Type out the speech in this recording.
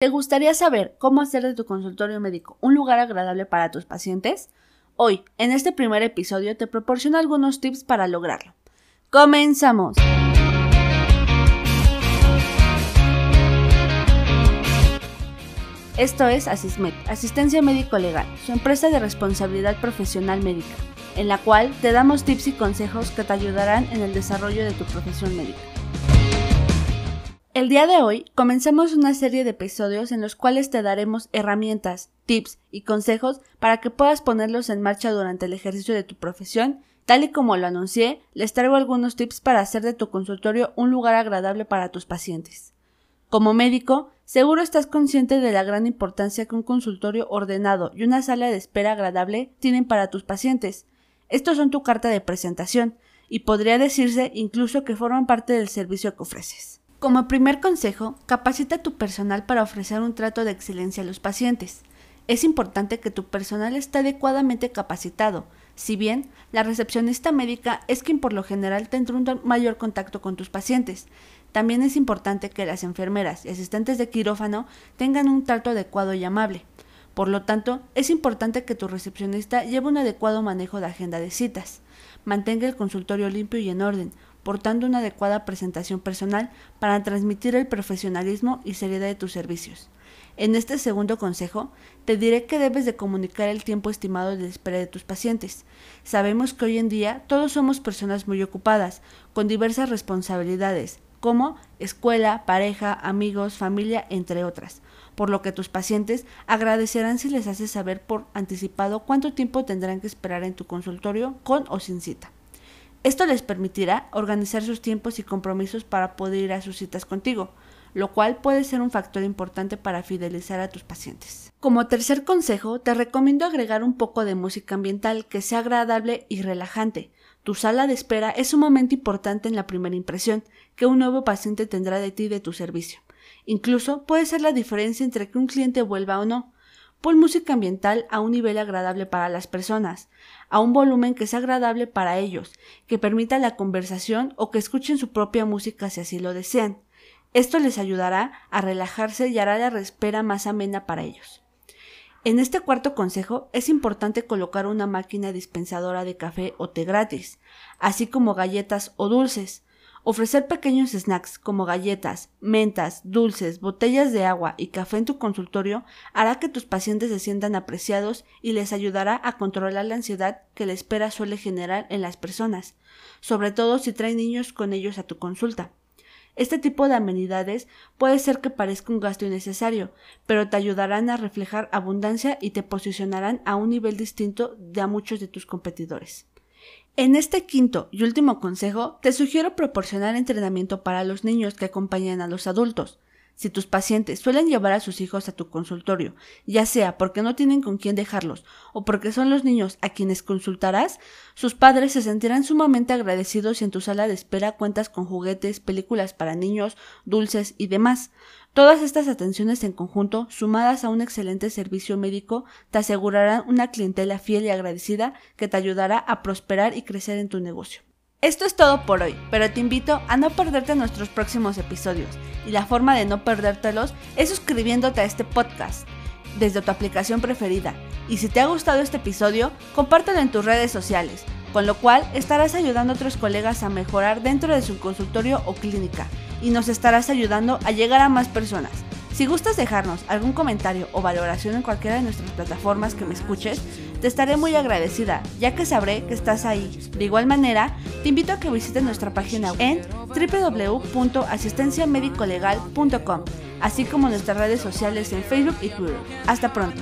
¿Te gustaría saber cómo hacer de tu consultorio médico un lugar agradable para tus pacientes? Hoy, en este primer episodio, te proporciono algunos tips para lograrlo. ¡Comenzamos! Esto es Asismed, Asistencia Médico Legal, su empresa de responsabilidad profesional médica, en la cual te damos tips y consejos que te ayudarán en el desarrollo de tu profesión médica. El día de hoy comenzamos una serie de episodios en los cuales te daremos herramientas, tips y consejos para que puedas ponerlos en marcha durante el ejercicio de tu profesión. Tal y como lo anuncié, les traigo algunos tips para hacer de tu consultorio un lugar agradable para tus pacientes. Como médico, seguro estás consciente de la gran importancia que un consultorio ordenado y una sala de espera agradable tienen para tus pacientes. Estos son tu carta de presentación, y podría decirse incluso que forman parte del servicio que ofreces. Como primer consejo, capacita a tu personal para ofrecer un trato de excelencia a los pacientes. Es importante que tu personal esté adecuadamente capacitado, si bien la recepcionista médica es quien por lo general tendrá un mayor contacto con tus pacientes. También es importante que las enfermeras y asistentes de quirófano tengan un trato adecuado y amable. Por lo tanto, es importante que tu recepcionista lleve un adecuado manejo de agenda de citas, mantenga el consultorio limpio y en orden, portando una adecuada presentación personal para transmitir el profesionalismo y seriedad de tus servicios. En este segundo consejo, te diré que debes de comunicar el tiempo estimado de espera de tus pacientes. Sabemos que hoy en día todos somos personas muy ocupadas, con diversas responsabilidades, como escuela, pareja, amigos, familia, entre otras, por lo que tus pacientes agradecerán si les haces saber por anticipado cuánto tiempo tendrán que esperar en tu consultorio con o sin cita. Esto les permitirá organizar sus tiempos y compromisos para poder ir a sus citas contigo, lo cual puede ser un factor importante para fidelizar a tus pacientes. Como tercer consejo, te recomiendo agregar un poco de música ambiental que sea agradable y relajante. Tu sala de espera es un momento importante en la primera impresión que un nuevo paciente tendrá de ti y de tu servicio. Incluso puede ser la diferencia entre que un cliente vuelva o no. Pon música ambiental a un nivel agradable para las personas, a un volumen que sea agradable para ellos, que permita la conversación o que escuchen su propia música si así lo desean. Esto les ayudará a relajarse y hará la espera más amena para ellos. En este cuarto consejo es importante colocar una máquina dispensadora de café o té gratis, así como galletas o dulces, Ofrecer pequeños snacks como galletas, mentas, dulces, botellas de agua y café en tu consultorio hará que tus pacientes se sientan apreciados y les ayudará a controlar la ansiedad que la espera suele generar en las personas, sobre todo si traen niños con ellos a tu consulta. Este tipo de amenidades puede ser que parezca un gasto innecesario, pero te ayudarán a reflejar abundancia y te posicionarán a un nivel distinto de muchos de tus competidores. En este quinto y último consejo, te sugiero proporcionar entrenamiento para los niños que acompañan a los adultos. Si tus pacientes suelen llevar a sus hijos a tu consultorio, ya sea porque no tienen con quién dejarlos o porque son los niños a quienes consultarás, sus padres se sentirán sumamente agradecidos si en tu sala de espera cuentas con juguetes, películas para niños, dulces y demás. Todas estas atenciones en conjunto, sumadas a un excelente servicio médico, te asegurarán una clientela fiel y agradecida que te ayudará a prosperar y crecer en tu negocio. Esto es todo por hoy, pero te invito a no perderte nuestros próximos episodios, y la forma de no perdértelos es suscribiéndote a este podcast desde tu aplicación preferida, y si te ha gustado este episodio, compártelo en tus redes sociales, con lo cual estarás ayudando a otros colegas a mejorar dentro de su consultorio o clínica, y nos estarás ayudando a llegar a más personas. Si gustas dejarnos algún comentario o valoración en cualquiera de nuestras plataformas que me escuches, te estaré muy agradecida, ya que sabré que estás ahí. De igual manera, te invito a que visites nuestra página en www.asistenciamedicolegal.com, así como nuestras redes sociales en Facebook y Twitter. Hasta pronto.